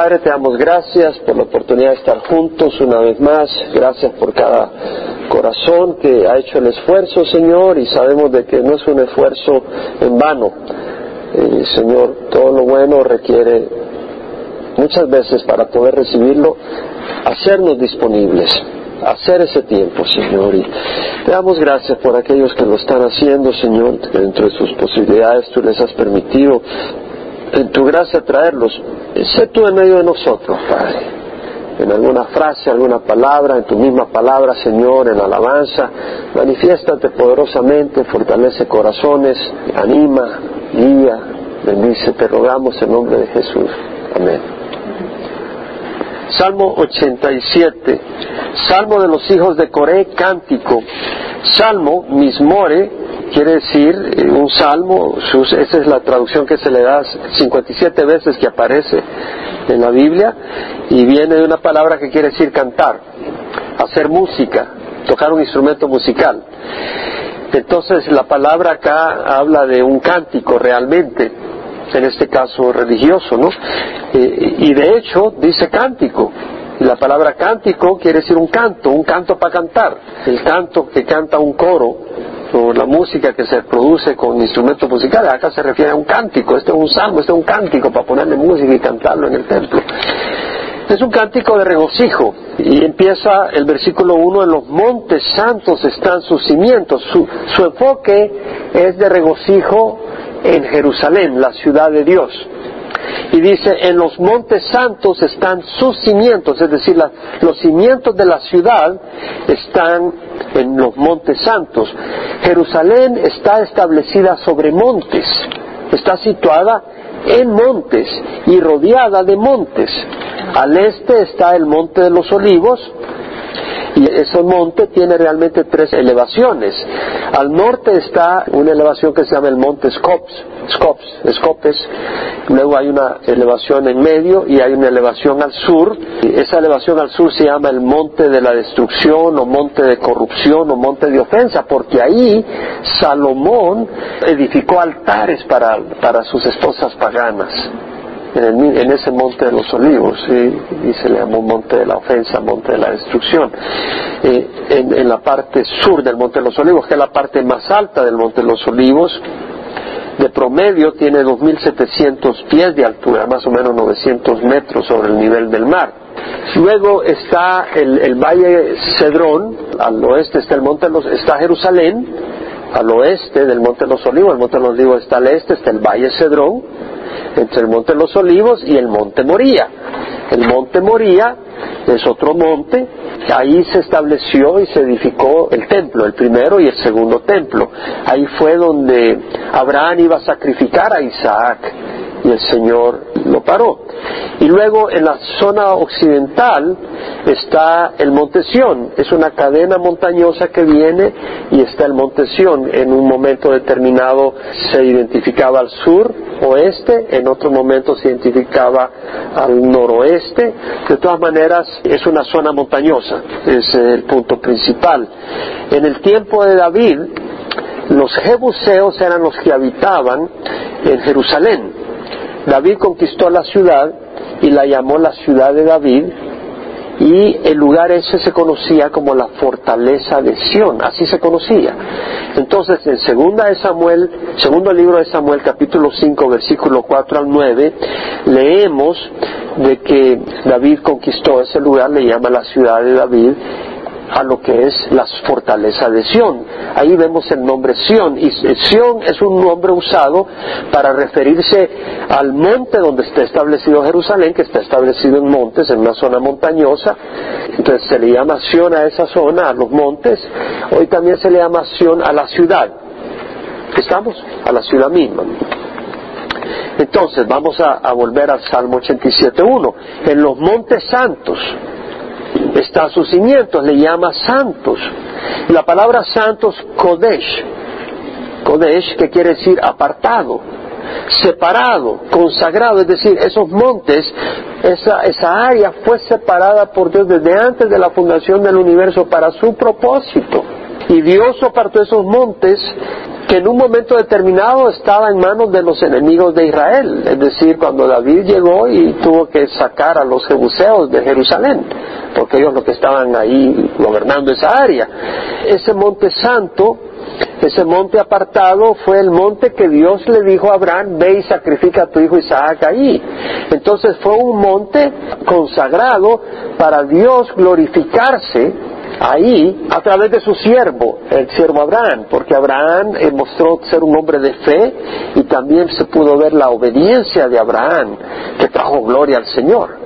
Padre, te damos gracias por la oportunidad de estar juntos una vez más. Gracias por cada corazón que ha hecho el esfuerzo, Señor, y sabemos de que no es un esfuerzo en vano. Señor, todo lo bueno requiere muchas veces para poder recibirlo, hacernos disponibles hacer ese tiempo, Señor. Y te damos gracias por aquellos que lo están haciendo, Señor, que dentro de sus posibilidades tú les has permitido en tu gracia traerlos. Sé tú en medio de nosotros, Padre. En alguna frase, alguna palabra, en tu misma palabra, Señor, en alabanza, manifiéstate poderosamente, fortalece corazones, anima, guía, bendice, te rogamos en nombre de Jesús. Amén. Salmo 87, Salmo de los hijos de Coré, cántico. Salmo, mismore, quiere decir eh, un salmo, esa es la traducción que se le da 57 veces que aparece en la Biblia, y viene de una palabra que quiere decir cantar, hacer música, tocar un instrumento musical. Entonces la palabra acá habla de un cántico realmente en este caso religioso, ¿no? Eh, y de hecho dice cántico. La palabra cántico quiere decir un canto, un canto para cantar. El canto que canta un coro, o la música que se produce con instrumentos musicales, acá se refiere a un cántico, este es un salmo, este es un cántico para ponerle música y cantarlo en el templo. Es un cántico de regocijo y empieza el versículo 1, en los montes santos están sus cimientos. Su, su enfoque es de regocijo en Jerusalén, la ciudad de Dios. Y dice, en los montes santos están sus cimientos, es decir, los cimientos de la ciudad están en los montes santos. Jerusalén está establecida sobre montes, está situada en montes y rodeada de montes. Al este está el monte de los olivos, y ese monte tiene realmente tres elevaciones. Al norte está una elevación que se llama el monte Scops, Scops, Scopes, luego hay una elevación en medio y hay una elevación al sur. Y esa elevación al sur se llama el monte de la destrucción o monte de corrupción o monte de ofensa, porque ahí Salomón edificó altares para, para sus esposas paganas en, ese monte de los olivos, y se le llamó monte de la ofensa, monte de la destrucción. Eh, en, la parte sur del monte de los olivos, que es la parte más alta del monte de los olivos, de promedio tiene 2.700 pies de altura, más o menos 900 metros sobre el nivel del mar. Luego está el, valle Cedrón, al oeste está el monte de los, está Jerusalén, al oeste del monte de los olivos, el monte de los olivos está al este, está el valle Cedrón, entre el monte de los olivos y el monte Moría. El monte Moría es otro monte, ahí se estableció y se edificó el templo, el primero y el segundo templo. Ahí fue donde Abraham iba a sacrificar a Isaac y el Señor lo paró. Y luego en la zona occidental está el Monte Sión, es una cadena montañosa que viene y está el Monte Sión. En un momento determinado se identificaba al sur, oeste, en otro momento se identificaba al noroeste. De todas maneras, es una zona montañosa, es el punto principal. En el tiempo de David, los jebuseos eran los que habitaban en Jerusalén David conquistó la ciudad y la llamó la ciudad de David y el lugar ese se conocía como la fortaleza de Sión, así se conocía. Entonces, en segunda de Samuel, segundo libro de Samuel, capítulo 5, versículo 4 al 9, leemos de que David conquistó ese lugar, le llama la ciudad de David, a lo que es la fortaleza de Sión. Ahí vemos el nombre Sión y Sión es un nombre usado para referirse al monte donde está establecido Jerusalén, que está establecido en montes, en una zona montañosa. Entonces se le llama Sión a esa zona, a los montes. Hoy también se le llama Sión a la ciudad. ¿Estamos? A la ciudad misma. Entonces vamos a, a volver al Salmo 87.1. En los montes santos está sus cimientos, le llama santos. La palabra santos, Kodesh, Kodesh, que quiere decir apartado, separado, consagrado, es decir, esos montes, esa, esa área fue separada por Dios desde antes de la fundación del universo para su propósito. Y Dios apartó esos montes que en un momento determinado estaba en manos de los enemigos de Israel, es decir, cuando David llegó y tuvo que sacar a los jebuseos de Jerusalén, porque ellos los que estaban ahí gobernando esa área. Ese monte santo ese monte apartado fue el monte que Dios le dijo a Abraham, ve y sacrifica a tu hijo Isaac ahí. Entonces fue un monte consagrado para Dios glorificarse ahí a través de su siervo, el siervo Abraham, porque Abraham eh, mostró ser un hombre de fe y también se pudo ver la obediencia de Abraham que trajo gloria al Señor.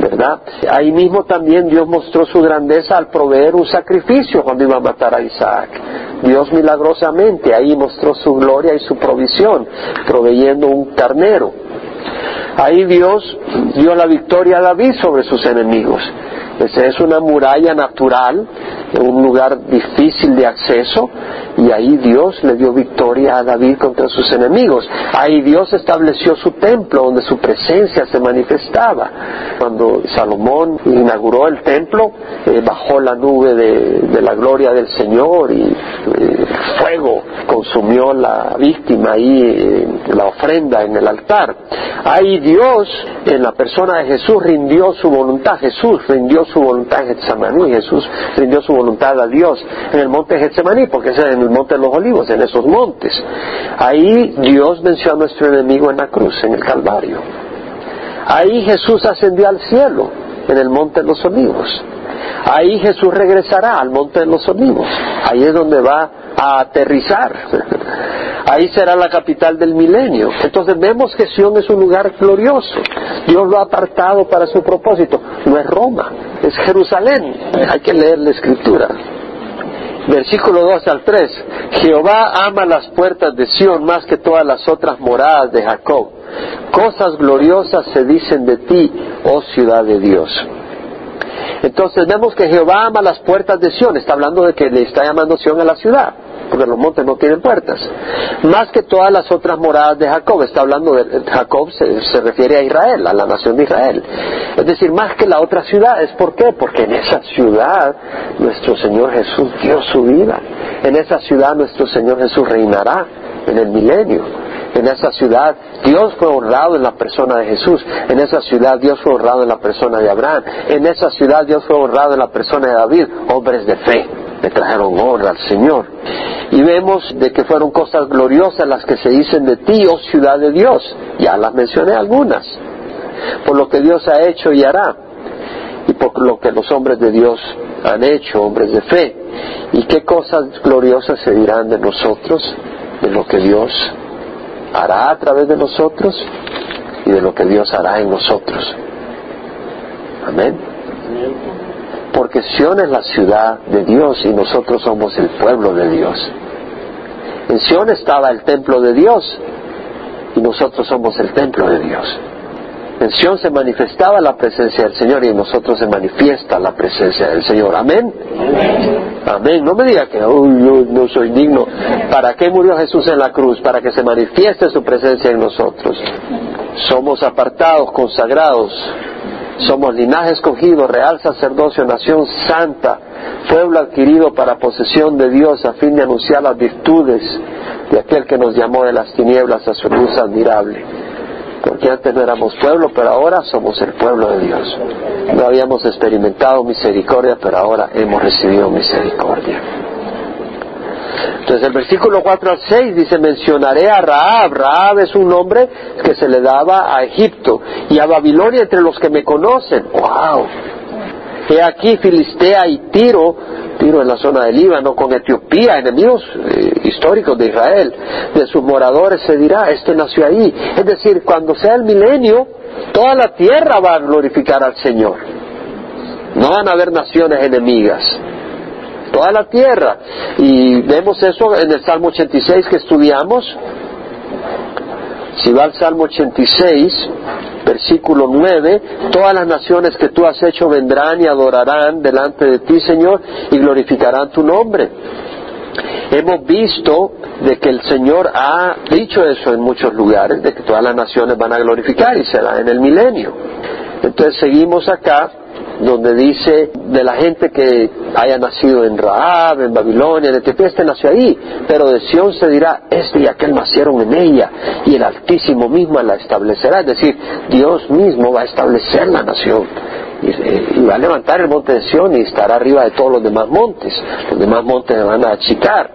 ¿verdad? Ahí mismo también Dios mostró su grandeza al proveer un sacrificio cuando iba a matar a Isaac. Dios milagrosamente ahí mostró su gloria y su provisión, proveyendo un carnero. Ahí Dios dio la victoria a David sobre sus enemigos. Esa es una muralla natural, un lugar difícil de acceso, y ahí Dios le dio victoria a David contra sus enemigos. Ahí Dios estableció su templo donde su presencia se manifestaba. Cuando Salomón inauguró el templo, eh, bajó la nube de, la gloria del Señor y eh, fuego consumió la víctima y eh, la ofrenda en el altar. Ahí Dios, en la persona de Jesús, rindió su voluntad. Jesús rindió su voluntad en Getsemaní. Jesús rindió su voluntad a Dios en el monte Getsemaní, porque es en el monte de los olivos, en esos montes. Ahí Dios venció a nuestro enemigo en la cruz, en el Calvario. Ahí Jesús ascendió al cielo, en el monte de los olivos. Ahí Jesús regresará al monte de los olivos. Ahí es donde va a aterrizar. Ahí será la capital del milenio. Entonces vemos que Sion es un lugar glorioso. Dios lo ha apartado para su propósito. No es Roma, es Jerusalén. Hay que leer la escritura. Versículo 2 al 3. Jehová ama las puertas de Sión más que todas las otras moradas de Jacob. Cosas gloriosas se dicen de ti, oh ciudad de Dios. Entonces vemos que Jehová ama las puertas de Sión. Está hablando de que le está llamando Sión a la ciudad porque los montes no tienen puertas. Más que todas las otras moradas de Jacob, está hablando de Jacob, se, refiere a Israel, a la nación de Israel. Es decir, más que la otra ciudad. ¿Es por qué? Porque en esa ciudad nuestro Señor Jesús dio su vida. En esa ciudad nuestro Señor Jesús reinará en el milenio. En esa ciudad Dios fue honrado en la persona de Jesús. En esa ciudad Dios fue honrado en la persona de Abraham. En esa ciudad Dios fue honrado en la persona de David, hombres de fe le trajeron honra al Señor. Y vemos de que fueron cosas gloriosas las que se dicen de ti, oh ciudad de Dios. Ya las mencioné algunas. Por lo que Dios ha hecho y hará. Y por lo que los hombres de Dios han hecho, hombres de fe. Y qué cosas gloriosas se dirán de nosotros, de lo que Dios hará a través de nosotros y de lo que Dios hará en nosotros. Amén porque Sion es la ciudad de Dios y nosotros somos el pueblo de Dios. En Sion estaba el templo de Dios y nosotros somos el templo de Dios. En Sion se manifestaba la presencia del Señor y en nosotros se manifiesta la presencia del Señor. Amén. Amén. No me diga que yo no soy digno. ¿Para qué murió Jesús en la cruz? Para que se manifieste su presencia en nosotros. Somos apartados, consagrados, somos linaje escogido, real sacerdocio, nación santa, pueblo adquirido para posesión de Dios a fin de anunciar las virtudes de aquel que nos llamó de las tinieblas a su luz admirable. Porque antes no éramos pueblo, pero ahora somos el pueblo de Dios. No habíamos experimentado misericordia, pero ahora hemos recibido misericordia. Entonces el versículo 4 al 6 dice, mencionaré a Raab. Raab es un nombre que se le daba a Egipto y a Babilonia entre los que me conocen. ¡Wow! He aquí Filistea y Tiro, Tiro en la zona del Líbano, con Etiopía, enemigos eh, históricos de Israel. De sus moradores se dirá, este nació ahí. Es decir, cuando sea el milenio, toda la tierra va a glorificar al Señor. No van a haber naciones enemigas toda la tierra. Y vemos eso en el Salmo 86 que estudiamos. Si va al Salmo 86, versículo 9, todas las naciones que tú has hecho vendrán y adorarán delante de ti, Señor, y glorificarán tu nombre. Hemos visto de que el Señor ha dicho eso en muchos lugares, de que todas las naciones van a glorificar y será en el milenio. Entonces seguimos acá donde dice de la gente que haya nacido en Raab, en Babilonia, en Etiopía, este nació ahí, pero de Sión se dirá, este y aquel nacieron en ella, y el Altísimo mismo la establecerá, es decir, Dios mismo va a establecer la nación. Y, va a levantar el monte de Sión y estará arriba de todos los demás montes. Los demás montes se van a achicar.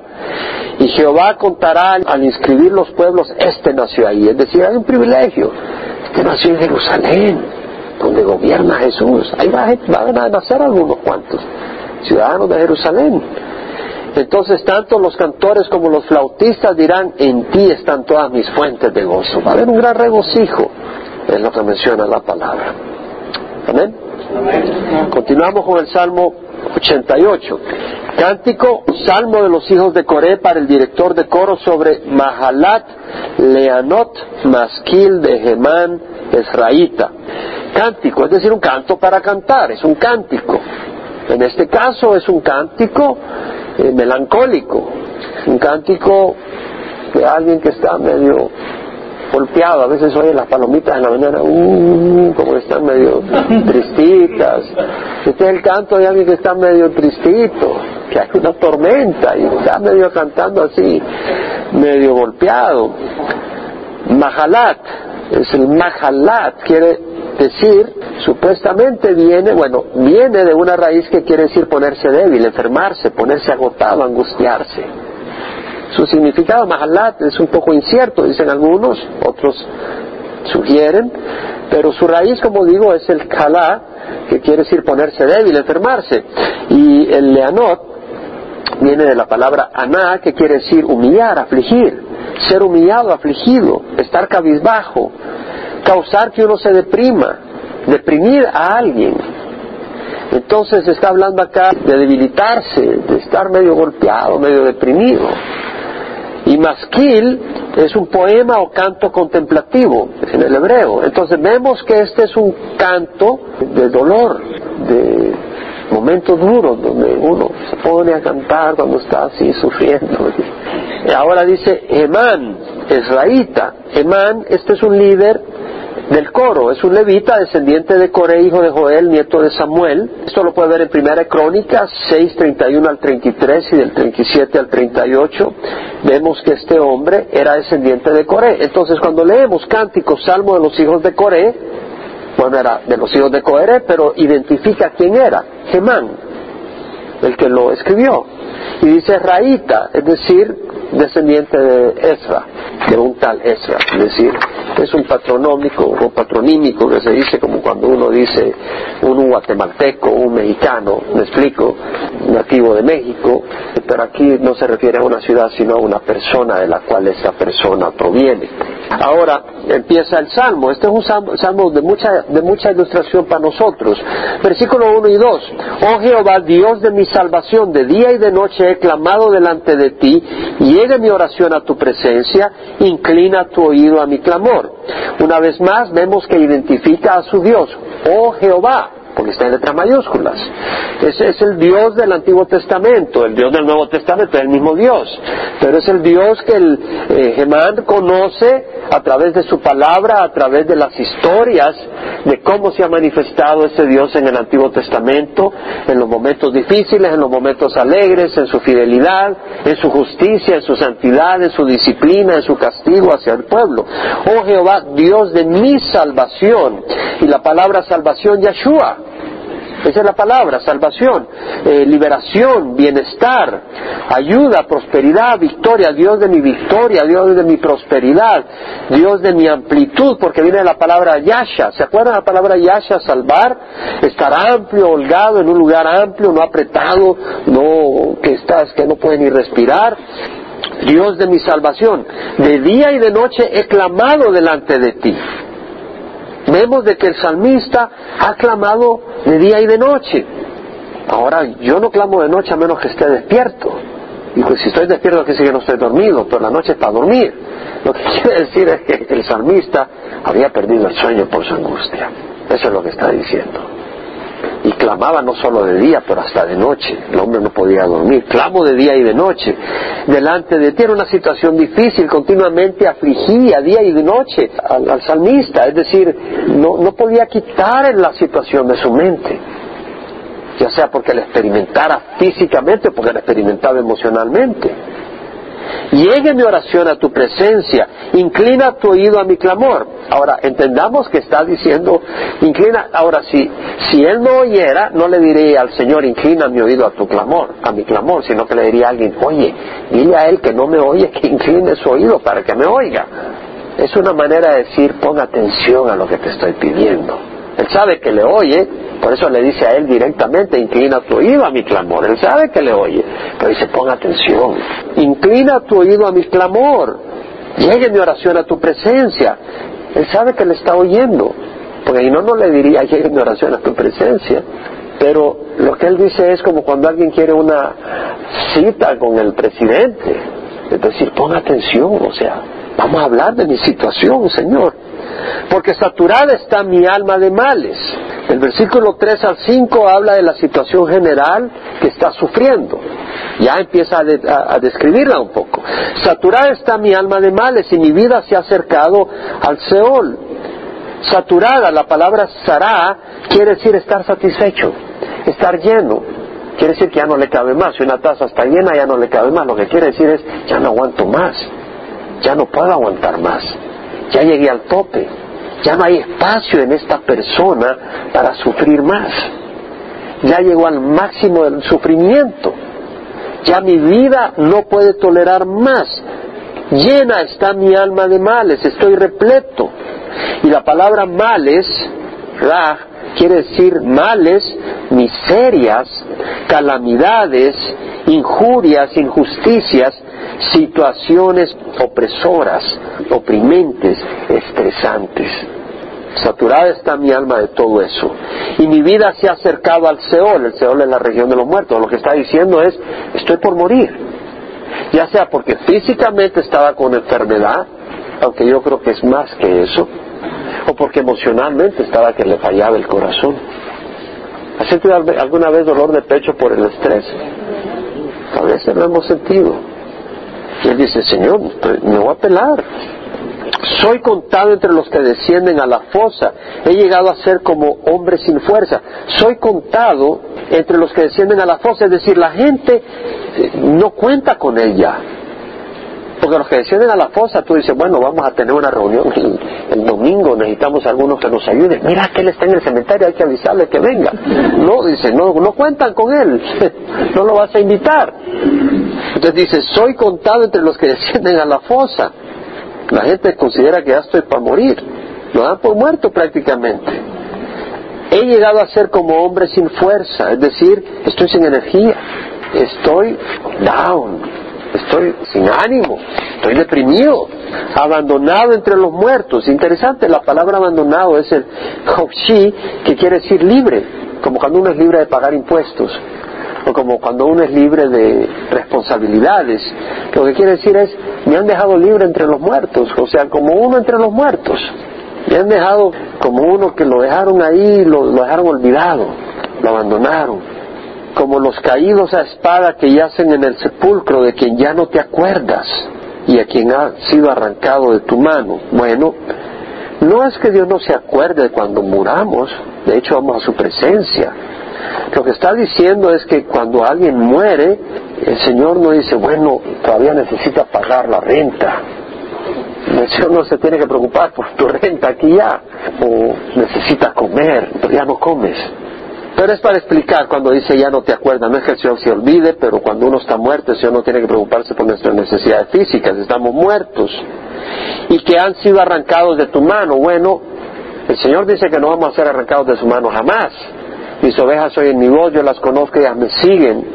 Y Jehová contará al inscribir los pueblos, este nació ahí. Es decir, hay un privilegio. Este nació en Jerusalén, donde gobierna Jesús. Ahí van a nacer algunos cuantos, ciudadanos de Jerusalén. Entonces tanto los cantores como los flautistas dirán, en ti están todas mis fuentes de gozo. Va a haber un gran regocijo, es lo que menciona la palabra. Amén. Continuamos con el Salmo 88. Cántico, Salmo de los hijos de Coré para el director de coro sobre Mahalat, Leanot, Masquil de Gemán, Esraíta. Cántico, es decir, un canto para cantar, es un cántico. En este caso es un cántico eh, melancólico, un cántico de alguien que está medio golpeado, a veces oye las palomitas en la mañana, uh, como que están medio tristitas. Este es el canto de alguien que está medio tristito, que hay una tormenta y está medio cantando así, medio golpeado. Mahalat, es el Mahalat, quiere decir, supuestamente viene, bueno, viene de una raíz que quiere decir ponerse débil, enfermarse, ponerse agotado, angustiarse. Su significado, Mahalat, es un poco incierto, dicen algunos, otros sugieren, pero su raíz, como digo, es el Kala, que quiere decir ponerse débil, enfermarse. Y el Leanot viene de la palabra Aná, que quiere decir humillar, afligir, ser humillado, afligido, estar cabizbajo, causar que uno se deprima, deprimir a alguien. Entonces está hablando acá de debilitarse, de estar medio golpeado, medio deprimido. Y masquil es un poema o canto contemplativo en el hebreo. Entonces vemos que este es un canto de dolor, de momentos duros donde uno se pone a cantar cuando está así sufriendo. Ahora dice Emán, Esraíta. Emán, este es un líder del coro. Es un levita, descendiente de Coré, hijo de Joel, nieto de Samuel. Esto lo puede ver en Primera Crónica 6, 31 al 33 y del 37 al 38. Vemos que este hombre era descendiente de Coré. Entonces, cuando leemos cánticos, salmo de los hijos de Coré, bueno, era de los hijos de Coré, pero identifica quién era, Gemán, el que lo escribió. Y dice Raíta, es decir, descendiente de Ezra, de un tal Ezra, es decir, es un patronómico o patronímico que se dice como cuando uno dice un guatemalteco, un mexicano, me explico, nativo de México, pero aquí no se refiere a una ciudad sino a una persona de la cual esa persona proviene. Ahora empieza el salmo, este es un salmo, de, mucha, de mucha ilustración para nosotros. Versículo 1 y 2, oh Jehová, Dios de mi salvación, de día y de noche he clamado delante de ti, llegue mi oración a tu presencia, inclina tu oído a mi clamor. Una vez más vemos que identifica a su Dios, oh Jehová, porque está en letras mayúsculas. Ese es el Dios del Antiguo Testamento, el Dios del Nuevo Testamento es el mismo Dios, pero es el Dios que el eh, Gemán conoce a través de su palabra, a través de las historias de cómo se ha manifestado ese Dios en el Antiguo Testamento, en los momentos difíciles, en los momentos alegres, en su fidelidad, en su justicia, en su santidad, en su disciplina, en su castigo hacia el pueblo. Oh Jehová, Dios de mi salvación, y la palabra salvación Yeshua, esa es la palabra, salvación, eh, liberación, bienestar, ayuda, prosperidad, victoria, Dios de mi victoria, Dios de mi prosperidad, Dios de mi amplitud, porque viene la palabra yasha. ¿Se acuerdan la palabra yasha, salvar? Estar amplio, holgado, en un lugar amplio, no apretado, no que estás, que no puedes ni respirar. Dios de mi salvación, de día y de noche he clamado delante de ti. Vemos de que el salmista ha clamado de día y de noche. Ahora, yo no clamo de noche a menos que esté despierto. Y pues si estoy despierto que que no estoy dormido, pero la noche es para dormir. Lo que quiere decir es que el salmista había perdido el sueño por su angustia. Eso es lo que está diciendo y clamaba no solo de día, pero hasta de noche. El hombre no podía dormir. Clamo de día y de noche. Delante de ti era una situación difícil, continuamente afligía día y de noche al, salmista. Es decir, no, no podía quitar la situación de su mente. ya sea porque la experimentara físicamente o porque la experimentaba emocionalmente. Llegue mi oración a tu presencia, inclina tu oído a mi clamor. Ahora, entendamos que está diciendo, inclina, ahora si, si él no oyera, no le diría al Señor, inclina mi oído a tu clamor, a mi clamor, sino que le diría a alguien, oye, dile a él que no me oye, que incline su oído para que me oiga. Es una manera de decir, pon atención a lo que te estoy pidiendo. Él sabe que le oye, por eso le dice a él directamente, inclina tu oído a mi clamor. Él sabe que le oye, pero dice, pon atención. Inclina tu oído a mi clamor. Llegue mi oración a tu presencia. Él sabe que le está oyendo, porque si no, no le diría, llegue mi oración a tu presencia. Pero lo que él dice es como cuando alguien quiere una cita con el presidente. Es decir, pon atención, o sea, vamos a hablar de mi situación, Señor porque saturada está mi alma de males. El versículo 3 al 5 habla de la situación general que está sufriendo. Ya empieza a, describirla un poco. Saturada está mi alma de males y mi vida se ha acercado al Seol. Saturada, la palabra sará quiere decir estar satisfecho, estar lleno. Quiere decir que ya no le cabe más. Si una taza está llena, ya no le cabe más. Lo que quiere decir es, ya no aguanto más. Ya no puedo aguantar más ya llegué al tope, ya no hay espacio en esta persona para sufrir más, ya llegó al máximo del sufrimiento, ya mi vida no puede tolerar más, llena está mi alma de males, estoy repleto. Y la palabra males, raj, quiere decir males, miserias, calamidades, injurias, injusticias, situaciones opresoras, oprimentes, estresantes. Saturada está mi alma de todo eso. Y mi vida se ha acercado al Seol. El Seol es la región de los muertos. Lo que está diciendo es, estoy por morir. Ya sea porque físicamente estaba con enfermedad, aunque yo creo que es más que eso, o porque emocionalmente estaba que le fallaba el corazón. ¿Has sentido alguna vez dolor de pecho por el estrés? A veces lo hemos sentido. Y él dice, Señor, me voy a pelar. Soy contado entre los que descienden a la fosa. He llegado a ser como hombre sin fuerza. Soy contado entre los que descienden a la fosa. Es decir, la gente eh, no cuenta con ella. Porque los que descienden a la fosa, tú dices, bueno, vamos a tener una reunión el, domingo, necesitamos algunos que nos ayuden. Mira que él está en el cementerio, hay que avisarle que venga. No, dice, no, no cuentan con él, no lo vas a invitar. Entonces dice, soy contado entre los que descienden a la fosa. La gente considera que ya estoy para morir. Lo dan por muerto prácticamente. He llegado a ser como hombre sin fuerza, es decir, estoy sin energía, estoy down, estoy sin ánimo, estoy deprimido, abandonado entre los muertos. Interesante, la palabra abandonado es el hopshi, que quiere decir libre, como cuando uno es libre de pagar impuestos, o como cuando uno es libre de responsabilidades. Lo que quiere decir es, me han dejado libre entre los muertos, o sea, como uno entre los muertos. Me han dejado como uno que lo dejaron ahí, lo, lo dejaron olvidado, lo abandonaron como los caídos a espada que yacen en el sepulcro de quien ya no te acuerdas y a quien ha sido arrancado de tu mano. Bueno, no es que Dios no se acuerde cuando muramos, de hecho vamos a su presencia. Lo que está diciendo es que cuando alguien muere, el Señor no dice, bueno, todavía necesita pagar la renta. El Señor no se tiene que preocupar por tu renta aquí ya, o necesita comer, pero ya no comes. Pero es para explicar cuando dice ya no te acuerdas, no es que el Señor se olvide, pero cuando uno está muerto, el Señor no tiene que preocuparse por nuestras necesidades físicas, estamos muertos. Y que han sido arrancados de tu mano. Bueno, el Señor dice que no vamos a ser arrancados de su mano jamás. Mis ovejas hoy en mi voz, yo las conozco ellas me siguen.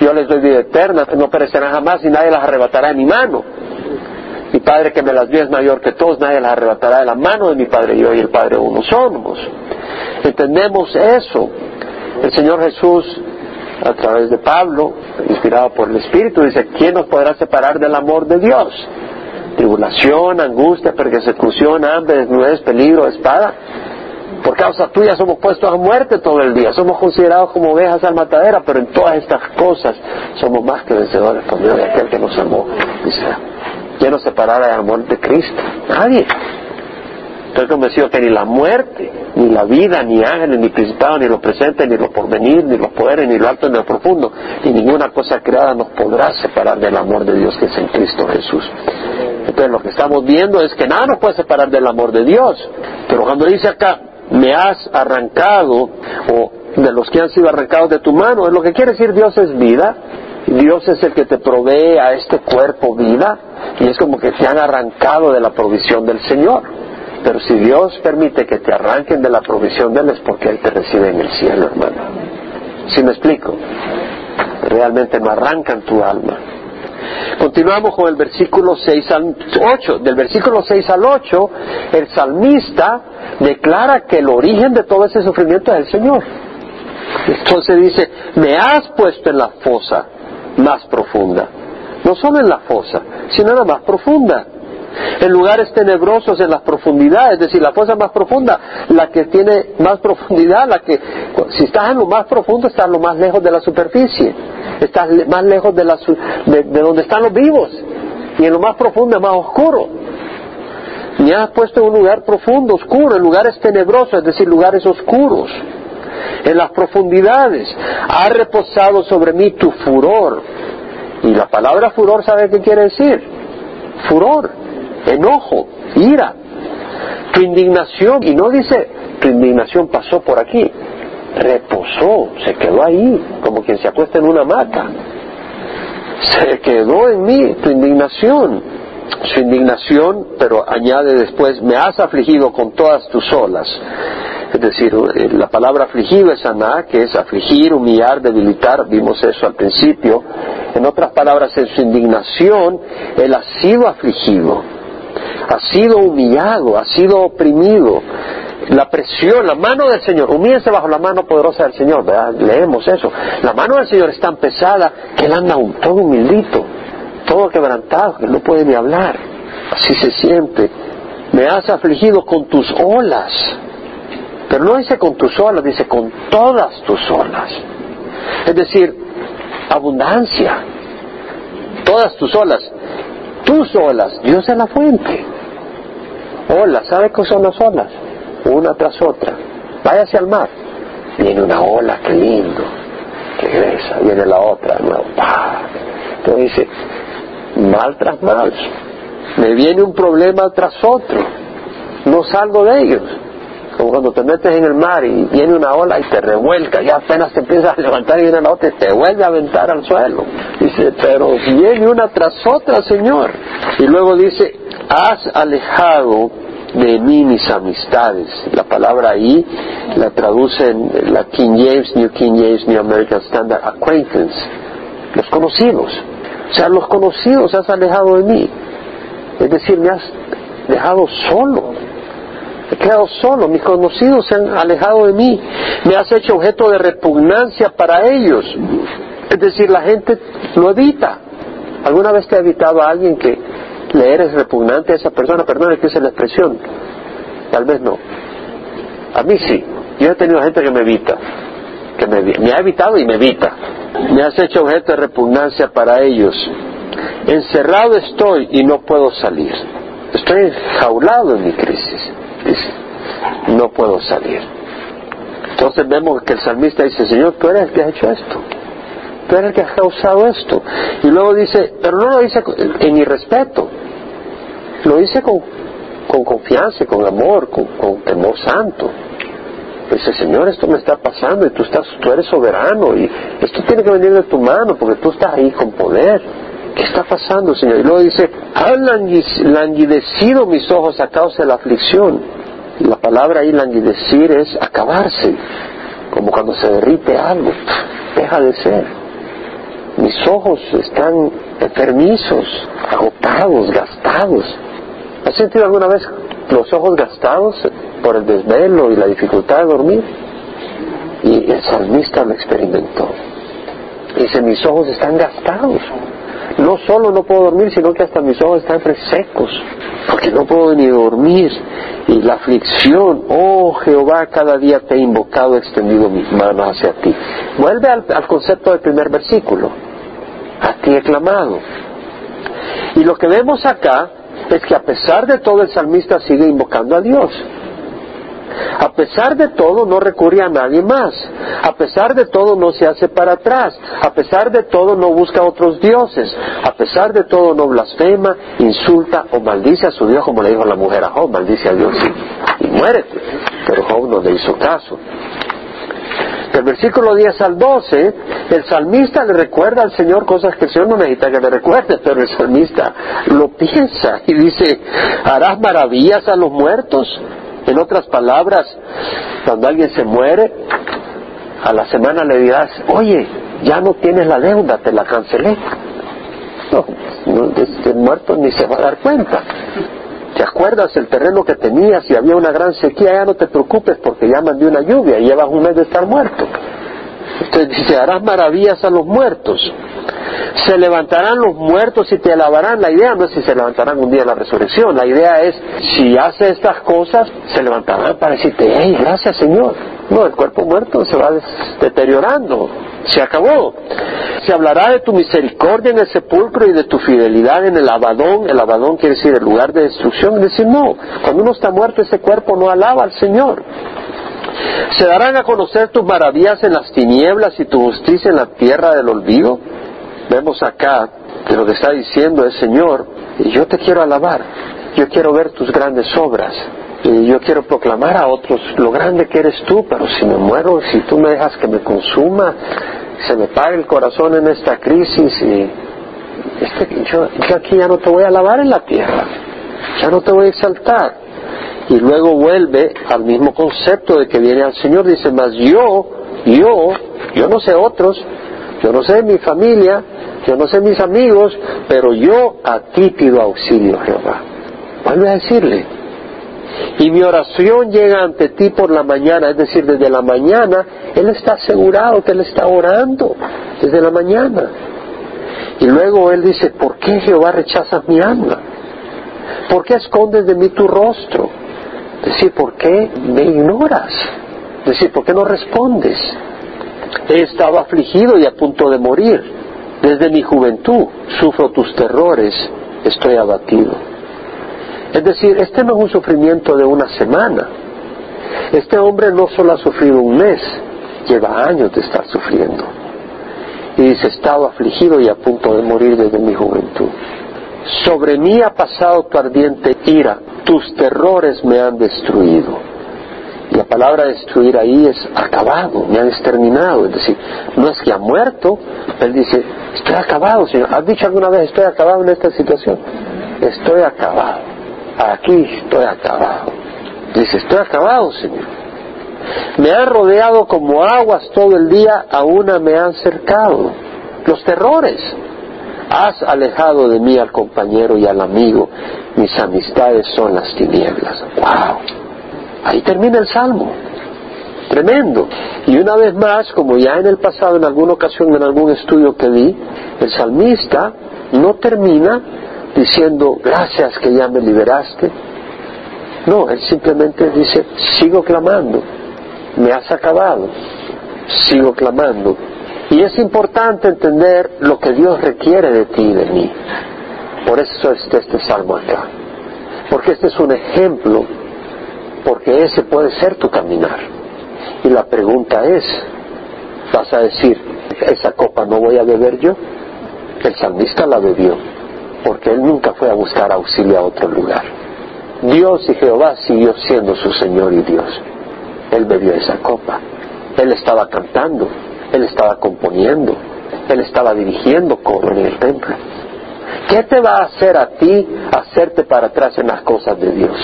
Yo les doy vida eterna, no perecerán jamás y nadie las arrebatará de mi mano. Mi Padre que me las dio es mayor que todos, nadie las arrebatará de la mano de mi Padre. Yo y el Padre uno somos. Entendemos eso. El Señor Jesús, a través de Pablo, inspirado por el Espíritu, dice, ¿quién nos podrá separar del amor de Dios? Tribulación, angustia, persecución, hambre, desnudez, peligro, espada. Por causa tuya somos puestos a muerte todo el día, somos considerados como ovejas al matadera, pero en todas estas cosas somos más que vencedores por medio de aquel que nos amó. Dice, ¿quién nos separará del amor de Cristo? Nadie. Estoy convencido que ni la muerte, ni la vida, ni ángeles, ni principados, ni lo presente, ni lo porvenir, ni los poderes, ni lo alto, ni lo profundo, ni ninguna cosa creada nos podrá separar del amor de Dios que es en Cristo Jesús. Entonces lo que estamos viendo es que nada nos puede separar del amor de Dios. Pero cuando dice acá, me has arrancado, o de los que han sido arrancados de tu mano, es lo que quiere decir Dios es vida, Dios es el que te provee a este cuerpo vida y es como que te han arrancado de la provisión del Señor. Pero si Dios permite que te arranquen de la provisión de Él es porque Él te recibe en el cielo, hermano. ¿Sí me explico? Realmente no arrancan tu alma. Continuamos con el versículo 6 al 8. Del versículo 6 al 8, el salmista declara que el origen de todo ese sufrimiento es el Señor. Entonces dice, me has puesto en la fosa más profunda. No solo en la fosa, sino en la más profunda. En lugares tenebrosos, en las profundidades, es decir, la fosa más profunda, la que tiene más profundidad, la que, si estás en lo más profundo, estás lo más lejos de la superficie, estás más lejos de, la, de, donde están los vivos, y en lo más profundo es más oscuro. Me has puesto en un lugar profundo, oscuro, en lugares tenebrosos, es decir, lugares oscuros en las profundidades. Ha reposado sobre mí tu furor. Y la palabra furor, ¿sabe qué quiere decir? Furor, enojo, ira. Tu indignación, y no dice tu indignación pasó por aquí, reposó, se quedó ahí, como quien se acuesta en una mata. Se quedó en mí tu indignación, su indignación, pero añade después, me has afligido con todas tus olas. Es decir, eh, la palabra afligido es aná, que es afligir, humillar, debilitar, vimos eso al principio. En otras palabras, en su indignación, él ha sido afligido, ha sido humillado, ha sido oprimido. La presión, la mano del Señor, humíense bajo la mano poderosa del Señor, leemos eso. La mano del Señor es tan pesada que él anda un, todo humildito, todo quebrantado, que no puede ni hablar. Así se siente. Me has afligido con tus olas pero no dice con tus olas, dice con todas tus olas. Es decir, abundancia. Todas tus olas. Tus olas. Dios es la fuente. Olas. ¿Sabe qué son las olas? Una tras otra. Váyase al mar. Viene una ola, qué lindo. Regresa. Viene la otra, nuevo. Entonces dice, mal tras mal. Me viene un problema tras otro. No salgo de ellos como cuando te metes en el mar y viene una ola y te revuelca, y apenas te empiezas a levantar y viene la otra y te vuelve a aventar al suelo. Dice, pero viene una tras otra, Señor. Y luego dice, has alejado de mí mis amistades. La palabra ahí la traducen la King James, New King James, New American Standard, acquaintance, los conocidos. O sea, los conocidos has alejado de mí. Es decir, me has dejado solo he quedado solo, mis conocidos se han alejado de mí, me has hecho objeto de repugnancia para ellos. Es decir, la gente lo evita. ¿Alguna vez te ha evitado a alguien que le eres repugnante a esa persona? Perdón, que es la expresión. Tal vez no. A mí sí. Yo he tenido gente que me evita, que me, ha evitado y me evita. Me has hecho objeto de repugnancia para ellos. Encerrado estoy y no puedo salir. Estoy enjaulado en mi crisis no puedo salir. Entonces vemos que el salmista dice, Señor, tú eres el que has hecho esto. Tú eres el que has causado esto. Y luego dice, pero no lo dice en irrespeto. Lo dice con, con confianza, con amor, con, con temor santo. Dice, Señor, esto me está pasando y tú, estás, tú eres soberano y esto tiene que venir de tu mano porque tú estás ahí con poder. ¿Qué está pasando, Señor? Y luego dice, han languidecido mis ojos a causa de la aflicción. La palabra ahí languidecir es acabarse, como cuando se derrite algo, deja de ser. Mis ojos están enfermizos, agotados, gastados. ¿Has sentido alguna vez los ojos gastados por el desvelo y la dificultad de dormir? Y el salmista lo experimentó. Dice, mis ojos están gastados no solo no puedo dormir, sino que hasta mis ojos están resecos, porque no puedo ni dormir. Y la aflicción, oh Jehová, cada día te he invocado, he extendido mis manos hacia ti. Vuelve al, concepto del primer versículo. A ti he clamado. Y lo que vemos acá es que a pesar de todo el salmista sigue invocando a Dios. A pesar de todo no recurre a nadie más. A pesar de todo no se hace para atrás. A pesar de todo no busca otros dioses. A pesar de todo no blasfema, insulta o maldice a su Dios como le dijo la mujer a Job, maldice a Dios y, muérete. Pero Job no le hizo caso. Del versículo 10 al 12, el salmista le recuerda al Señor cosas que el Señor no necesita que le recuerde, pero el salmista lo piensa y dice, ¿harás maravillas a los muertos? En otras palabras, cuando alguien se muere, a la semana le dirás, oye, ya no tienes la deuda, te la cancelé. No, no este muerto ni se va a dar cuenta. ¿Te acuerdas el terreno que tenías y había una gran sequía? Ya no te preocupes porque ya mandé una lluvia y llevas un mes de estar muerto. Entonces dice, harás maravillas a los muertos. Se levantarán los muertos y te alabarán. La idea no es si se levantarán un día en la resurrección. La idea es, si hace estas cosas, se levantarán para decirte, hey, gracias Señor. No, el cuerpo muerto se va deteriorando. Se acabó. Se hablará de tu misericordia en el sepulcro y de tu fidelidad en el abadón. El abadón quiere decir el lugar de destrucción. Es decir, no, cuando uno está muerto ese cuerpo no alaba al Señor. Se darán a conocer tus maravillas en las tinieblas y tu justicia en la tierra del olvido. Vemos acá que lo que está diciendo es, Señor, yo te quiero alabar, yo quiero ver tus grandes obras, y yo quiero proclamar a otros lo grande que eres tú, pero si me muero, si tú me dejas que me consuma, se me pague el corazón en esta crisis y este, yo, yo aquí ya no te voy a alabar en la tierra, ya no te voy a exaltar. Y luego vuelve al mismo concepto de que viene al Señor, dice, mas yo, yo, yo no sé otros, yo no sé mi familia, yo no sé mis amigos, pero yo a ti pido auxilio, Jehová. Vuelve a decirle, y mi oración llega ante ti por la mañana, es decir, desde la mañana, Él está asegurado que Él está orando, desde la mañana. Y luego Él dice, ¿por qué Jehová rechazas mi alma? ¿Por qué escondes de mí tu rostro? Es decir, ¿por qué me ignoras? Es decir, ¿por qué no respondes? He estado afligido y a punto de morir. Desde mi juventud sufro tus terrores, estoy abatido. Es decir, este no es un sufrimiento de una semana. Este hombre no solo ha sufrido un mes, lleva años de estar sufriendo. Y dice, estado afligido y a punto de morir desde mi juventud. Sobre mí ha pasado tu ardiente ira, tus terrores me han destruido. La palabra destruir ahí es acabado, me han exterminado. Es decir, no es que ha muerto, él dice, estoy acabado, Señor. ¿Has dicho alguna vez estoy acabado en esta situación? Estoy acabado aquí estoy acabado. Dice, estoy acabado, Señor. Me han rodeado como aguas todo el día, a una me han cercado. Los terrores. Has alejado de mí al compañero y al amigo. Mis amistades son las tinieblas. ¡Wow! Ahí termina el salmo. Tremendo. Y una vez más, como ya en el pasado, en alguna ocasión, en algún estudio que di, el salmista no termina diciendo gracias que ya me liberaste. No, él simplemente dice, sigo clamando, me has acabado, sigo clamando. Y es importante entender lo que Dios requiere de ti y de mí. Por eso está este salmo acá. Porque este es un ejemplo, porque ese puede ser tu caminar. Y la pregunta es, ¿vas a decir, esa copa no voy a beber yo? El salmista la bebió porque él nunca fue a buscar auxilio a otro lugar. Dios y Jehová siguió siendo su Señor y Dios. Él bebió esa copa. Él estaba cantando, él estaba componiendo, él estaba dirigiendo coro en el templo. ¿Qué te va a hacer a ti hacerte para atrás en las cosas de Dios?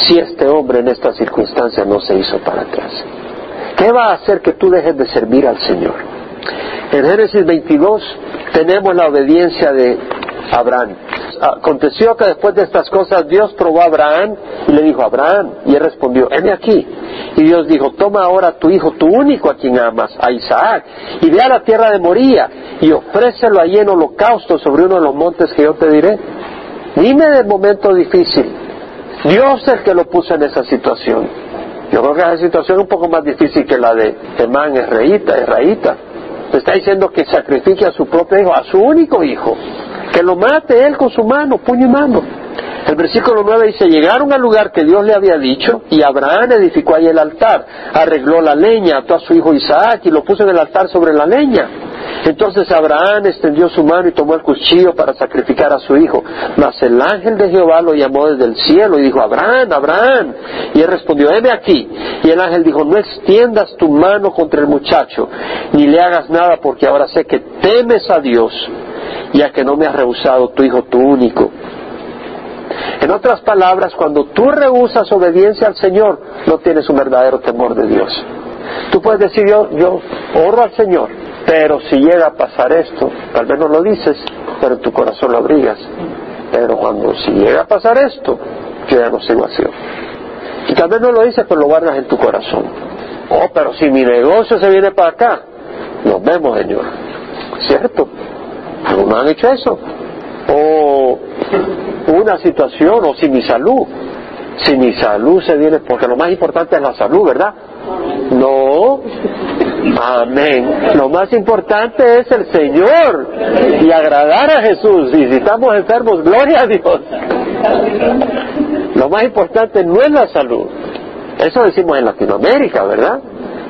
Si este hombre en esta circunstancia no se hizo para atrás. ¿Qué va a hacer que tú dejes de servir al Señor? En Génesis 22 tenemos la obediencia de Abraham. Aconteció que después de estas cosas Dios probó a Abraham y le dijo, Abraham, y él respondió, heme aquí. Y Dios dijo, toma ahora a tu hijo, tu único a quien amas, a Isaac, y ve a la tierra de Moría y ofrécelo allí en holocausto sobre uno de los montes que yo te diré. Dime del momento difícil. Dios es el que lo puso en esa situación. Yo creo que esa situación es un poco más difícil que la de Temán es reíta. Está diciendo que sacrifique a su propio hijo, a su único hijo que lo mate él con su mano, puño y mano. El versículo 9 dice, llegaron al lugar que Dios le había dicho y Abraham edificó ahí el altar, arregló la leña, ató a su hijo Isaac y lo puso en el altar sobre la leña. Entonces Abraham extendió su mano y tomó el cuchillo para sacrificar a su hijo. Mas el ángel de Jehová lo llamó desde el cielo y dijo, Abraham, Abraham. Y él respondió, heme aquí. Y el ángel dijo, no extiendas tu mano contra el muchacho, ni le hagas nada, porque ahora sé que temes a Dios, ya que no me has rehusado tu hijo, tu único. En otras palabras, cuando tú rehusas obediencia al Señor, no tienes un verdadero temor de Dios. Tú puedes decir, yo, yo oro al Señor, pero si llega a pasar esto, tal vez no lo dices, pero en tu corazón lo abrigas. Pero cuando si llega a pasar esto, yo ya no sigo así. Y tal vez no lo dices, pero lo guardas en tu corazón. Oh, pero si mi negocio se viene para acá, nos vemos, Señor. ¿Cierto? Algunos han hecho eso. O una situación, o si mi salud, si mi salud se viene, porque lo más importante es la salud, ¿verdad? No, amén. Lo más importante es el Señor y agradar a Jesús. Y si estamos enfermos, gloria a Dios. Lo más importante no es la salud. Eso decimos en Latinoamérica, ¿verdad?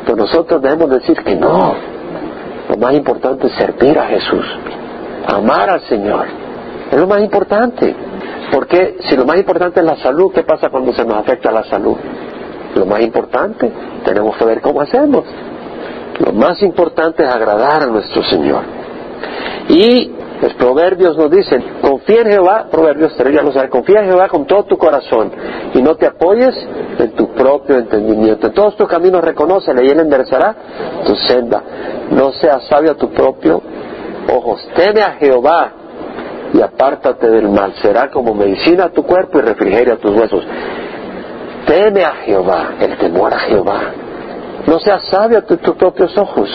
Pero nosotros debemos decir que no. Lo más importante es servir a Jesús, amar al Señor. Es lo más importante. Porque si lo más importante es la salud, ¿qué pasa cuando se nos afecta la salud? Lo más importante, tenemos que ver cómo hacemos. Lo más importante es agradar a nuestro Señor. Y los proverbios nos dicen, confía en Jehová, proverbios 3 ya lo sabe, confía en Jehová con todo tu corazón y no te apoyes en tu propio entendimiento. En todos tus caminos reconócele y Él enderezará tu senda. No seas sabio a tu propio ojos. Teme a Jehová y apártate del mal. Será como medicina a tu cuerpo y refrigeria tus huesos. Teme a Jehová, el temor a Jehová. No seas sabio a tus propios ojos.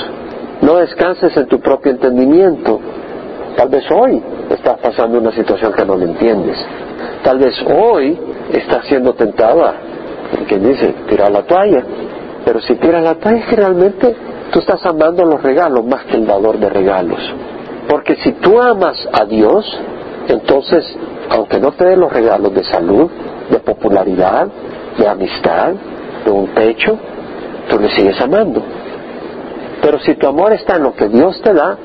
No descanses en tu propio entendimiento. Tal vez hoy estás pasando una situación que no le entiendes. Tal vez hoy estás siendo tentada. Quien dice, tirar la toalla. Pero si tiras la toalla es que realmente tú estás amando los regalos más que el dador de regalos. Porque si tú amas a Dios, entonces, aunque no te dé los regalos de salud, de popularidad, de amistad, de un techo, tú le sigues amando. Pero si tu amor está en lo que Dios te da,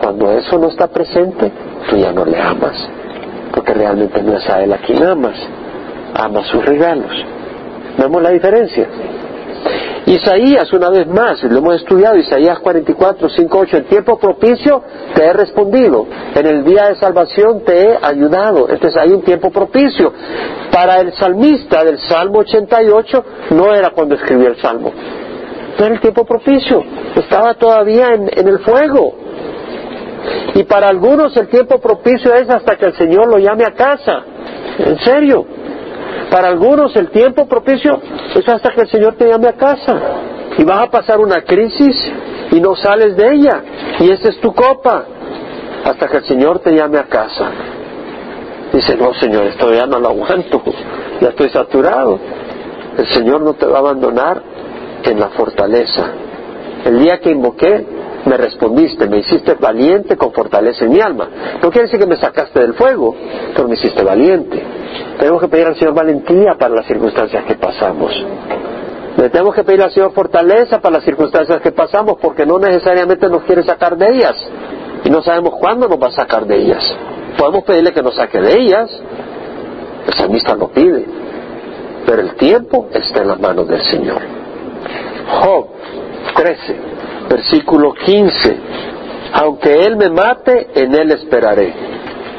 cuando eso no está presente, tú ya no le amas. Porque realmente no es a Él a quien amas, amas sus regalos. ¿Vemos la diferencia? Isaías, una vez más, lo hemos estudiado, Isaías 44, 5, 8, en tiempo propicio te he respondido, en el día de salvación te he ayudado. Entonces hay un tiempo propicio. Para el salmista del Salmo 88 no era cuando escribió el Salmo, no era el tiempo propicio, estaba todavía en el fuego. Y para algunos el tiempo propicio es hasta que el Señor lo llame a casa. En serio. Para algunos el tiempo propicio es hasta que el Señor te llame a casa. Y vas a pasar una crisis y no sales de ella. Y esa es tu copa. Hasta que el Señor te llame a casa. Dice, no Señor, esto ya no lo aguanto. Ya estoy saturado. El Señor no te va a abandonar en la fortaleza. El día que invoqué, me respondiste, me hiciste valiente con fortaleza en mi alma. No quiere decir que me sacaste del fuego, pero me hiciste valiente. Tenemos que pedir al Señor valentía para las circunstancias que pasamos. Le tenemos que pedir al Señor fortaleza para las circunstancias que pasamos, porque no necesariamente nos quiere sacar de ellas. Y no sabemos cuándo nos va a sacar de ellas. Podemos pedirle que nos saque de ellas. El salmista lo pide. Pero el tiempo está en las manos del Señor. Job 13, versículo 15. Aunque Él me mate, en Él esperaré.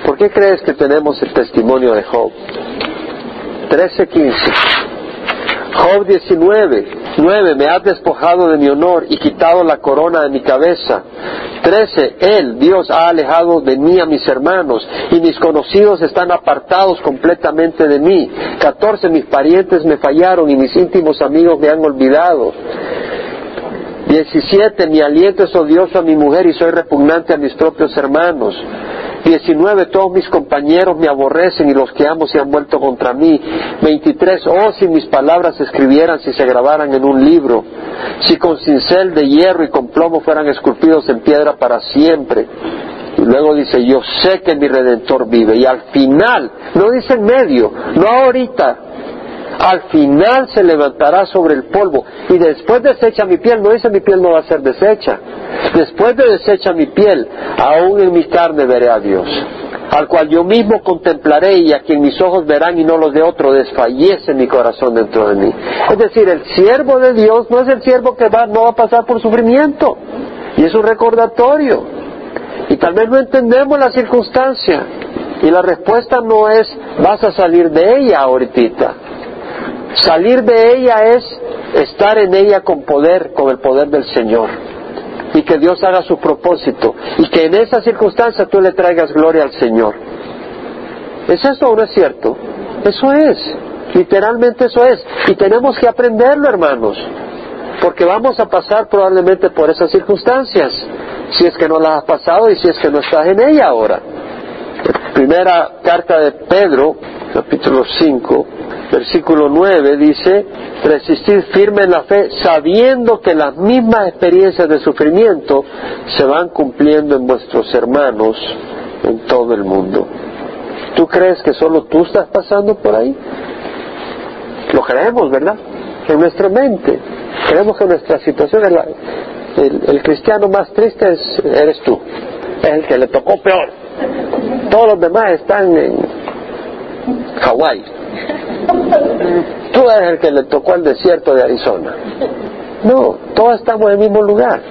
¿Por qué crees que tenemos el testimonio de Job? 13:15. Job 19, 9, me has despojado de mi honor y quitado la corona de mi cabeza. 13, Él, Dios, ha alejado de mí a mis hermanos y mis conocidos están apartados completamente de mí. 14, mis parientes me fallaron y mis íntimos amigos me han olvidado. 17, mi aliento es odioso a mi mujer y soy repugnante a mis propios hermanos. 19, todos mis compañeros me aborrecen y los que amo se han vuelto contra mí. 23, oh, si mis palabras se escribieran, si se grabaran en un libro, si con cincel de hierro y con plomo fueran esculpidos en piedra para siempre. luego dice, yo sé que mi redentor vive. Y al final, no dice en medio, no ahorita, al final se levantará sobre el polvo. Y después desecha mi piel, no dice mi piel no va a ser deshecha, después de desecha mi piel, aún en mi carne veré a Dios, al cual yo mismo contemplaré y a quien mis ojos verán y no los de otro, desfallece mi corazón dentro de mí. Es decir, el siervo de Dios no es el siervo que va, no va a pasar por sufrimiento. Y es un recordatorio. Y tal vez no entendemos la circunstancia. Y la respuesta no es vas a salir de ella ahorita Salir de ella es estar en ella con poder, con el poder del Señor. Y que Dios haga su propósito. Y que en esa circunstancia tú le traigas gloria al Señor. ¿Es eso o no es cierto? Eso es. Literalmente eso es. Y tenemos que aprenderlo, hermanos. Porque vamos a pasar probablemente por esas circunstancias. Si es que no las has pasado y si es que no estás en ella ahora. Primera carta de Pedro, capítulo 5, versículo 9 dice, resistir firme en la fe sabiendo que las mismas experiencias de sufrimiento se van cumpliendo en vuestros hermanos en todo el mundo. ¿Tú crees que solo tú estás pasando por ahí? Lo creemos, ¿verdad? En nuestra mente. Creemos que nuestra situación es la, el, el, cristiano más triste es, eres tú. Es el que le tocó peor. Todos los demás están en Hawái Tú eres el que le tocó al desierto de Arizona. No, todos estamos en el mismo lugar,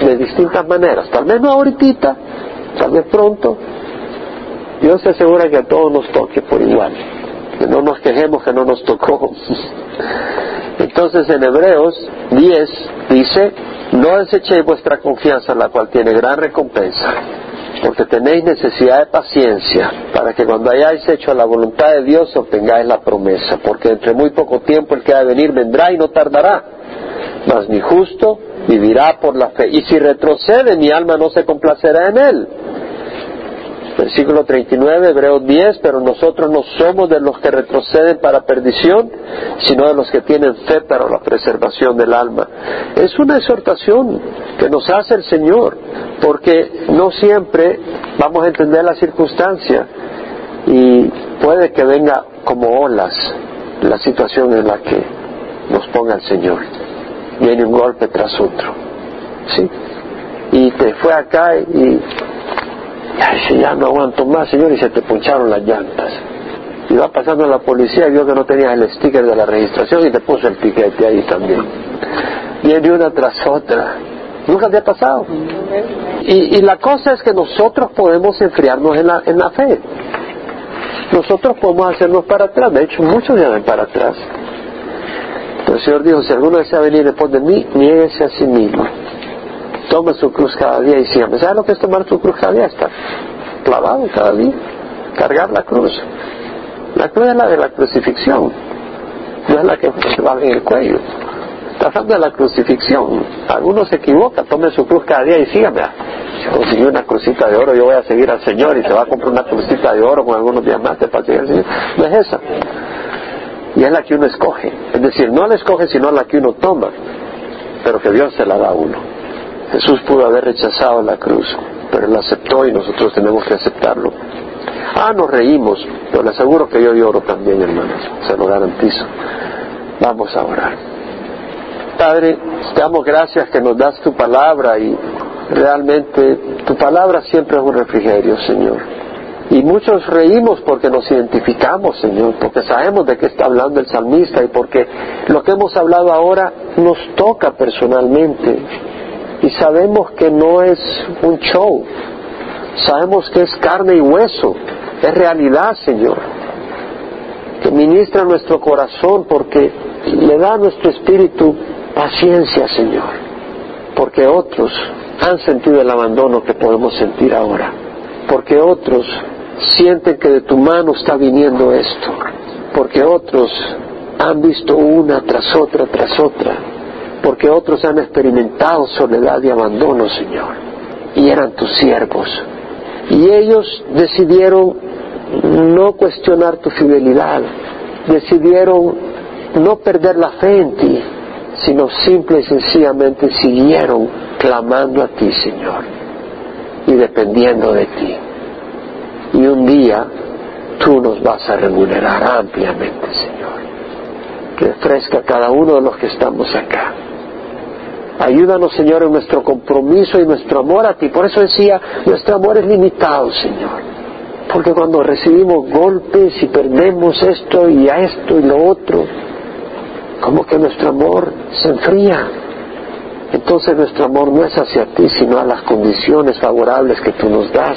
de distintas maneras. Tal vez no ahorita, tal vez pronto. Dios se asegura que a todos nos toque por igual. Que no nos quejemos que no nos tocó. Entonces en Hebreos 10 dice, no desechéis vuestra confianza, la cual tiene gran recompensa porque tenéis necesidad de paciencia para que cuando hayáis hecho la voluntad de Dios obtengáis la promesa, porque entre muy poco tiempo el que ha de venir vendrá y no tardará, mas mi justo vivirá por la fe, y si retrocede mi alma no se complacerá en él. Versículo 39, Hebreos 10, pero nosotros no somos de los que retroceden para perdición, sino de los que tienen fe para la preservación del alma. Es una exhortación que nos hace el Señor, porque no siempre vamos a entender la circunstancia y puede que venga como olas la situación en la que nos ponga el Señor. Viene un golpe tras otro. ¿Sí? Y te fue acá y ay, ya no aguanto más, Señor, y se te puncharon las llantas. Va pasando la policía y vio que no tenías el sticker de la registración y te puso el piquete ahí también. Viene una tras otra. Nunca te ha pasado. Y, la cosa es que nosotros podemos enfriarnos en la, en la fe. Nosotros podemos hacernos para atrás. De hecho, muchos ven para atrás. el Señor dijo, si alguno desea venir después de mí, niéguese a sí mismo tome su cruz cada día y sígame. ¿Sabe lo que es tomar su cruz cada día? Está clavado cada día, cargar la cruz. La cruz es la de la crucifixión, no es la que va en el cuello. Está hablando de la crucifixión. Algunos se equivocan, tome su cruz cada día y sígame. Si consiguió una crucita de oro, yo voy a seguir al Señor y se va a comprar una crucita de oro con algunos diamantes para seguir al Señor. No es esa. Y es la que uno escoge. Es decir, no la escoge sino la que uno toma, pero que Dios se la da a uno. Jesús pudo haber rechazado la cruz, pero la aceptó y nosotros tenemos que aceptarlo. Ah, nos reímos, pero le aseguro que yo lloro también, hermanos, se lo garantizo. Vamos a orar. Padre, te damos gracias que nos das tu palabra y realmente tu palabra siempre es un refrigerio, Señor. Y muchos reímos porque nos identificamos, Señor, porque sabemos de qué está hablando el salmista y porque lo que hemos hablado ahora nos toca personalmente y sabemos que no es un show, sabemos que es carne y hueso, es realidad, Señor, que ministra nuestro corazón porque le da a nuestro espíritu paciencia, Señor, porque otros han sentido el abandono que podemos sentir ahora, porque otros sienten que de tu mano está viniendo esto, porque otros han visto una tras otra tras otra porque otros han experimentado soledad y abandono, Señor, y eran tus siervos. Y ellos decidieron no cuestionar tu fidelidad, decidieron no perder la fe en ti, sino simple y sencillamente siguieron clamando a ti, Señor. y dependiendo de ti. Y un día tú nos vas a remunerar ampliamente, Señor. Que ofrezca a cada uno de los que estamos acá. Ayúdanos, Señor, en nuestro compromiso y nuestro amor a ti. Por eso decía, nuestro amor es limitado, Señor. Porque cuando recibimos golpes y perdemos esto y a esto y lo otro, como que nuestro amor se enfría. Entonces nuestro amor no es hacia ti, sino a las condiciones favorables que tú nos das.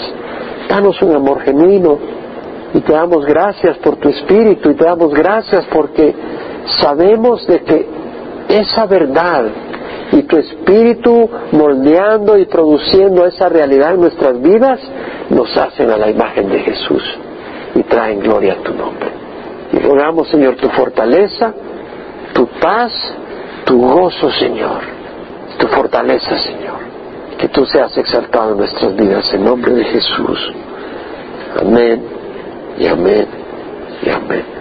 Danos un amor genuino y te damos gracias por tu espíritu y te damos gracias porque sabemos de que esa verdad y tu espíritu moldeando y produciendo esa realidad en nuestras vidas nos hacen a la imagen de Jesús y traen gloria a tu nombre. Y rogamos, Señor, tu fortaleza, tu paz, tu gozo, Señor, tu fortaleza, Señor. Que tú seas exaltado en nuestras vidas en nombre de Jesús. Amén y amén y amén.